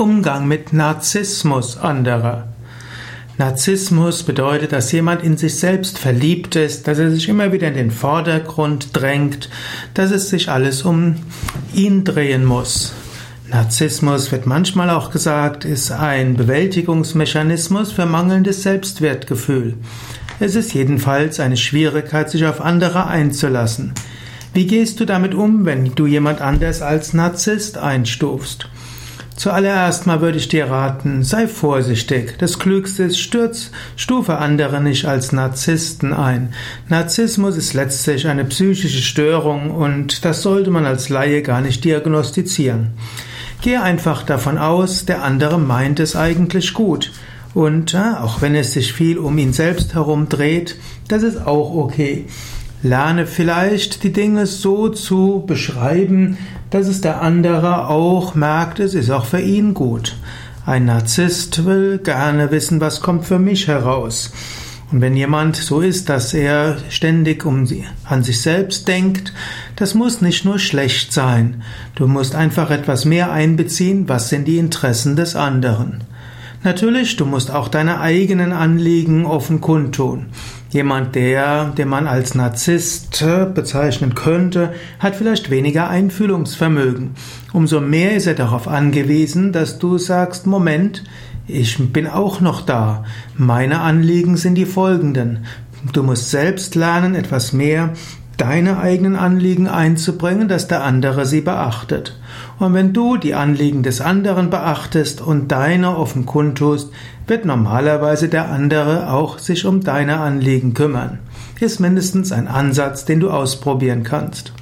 Umgang mit Narzissmus anderer. Narzissmus bedeutet, dass jemand in sich selbst verliebt ist, dass er sich immer wieder in den Vordergrund drängt, dass es sich alles um ihn drehen muss. Narzissmus wird manchmal auch gesagt, ist ein Bewältigungsmechanismus für mangelndes Selbstwertgefühl. Es ist jedenfalls eine Schwierigkeit, sich auf andere einzulassen. Wie gehst du damit um, wenn du jemand anders als Narzisst einstufst? Zuallererst mal würde ich dir raten, sei vorsichtig. Das Klügste ist, stürz, stufe andere nicht als Narzissten ein. Narzissmus ist letztlich eine psychische Störung und das sollte man als Laie gar nicht diagnostizieren. Gehe einfach davon aus, der andere meint es eigentlich gut. Und äh, auch wenn es sich viel um ihn selbst herum dreht, das ist auch okay. Lerne vielleicht die Dinge so zu beschreiben, dass es der andere auch merkt, es ist auch für ihn gut. Ein Narzisst will gerne wissen, was kommt für mich heraus. Und wenn jemand so ist, dass er ständig um an sich selbst denkt, das muss nicht nur schlecht sein. Du musst einfach etwas mehr einbeziehen, was sind die Interessen des anderen. Natürlich, du musst auch deine eigenen Anliegen offen kundtun. Jemand, der, den man als Narzisst bezeichnen könnte, hat vielleicht weniger Einfühlungsvermögen. Umso mehr ist er darauf angewiesen, dass du sagst, Moment, ich bin auch noch da. Meine Anliegen sind die folgenden. Du musst selbst lernen, etwas mehr deine eigenen Anliegen einzubringen, dass der andere sie beachtet. Und wenn du die Anliegen des anderen beachtest und deine offen kundtust, wird normalerweise der andere auch sich um deine Anliegen kümmern. Ist mindestens ein Ansatz, den du ausprobieren kannst.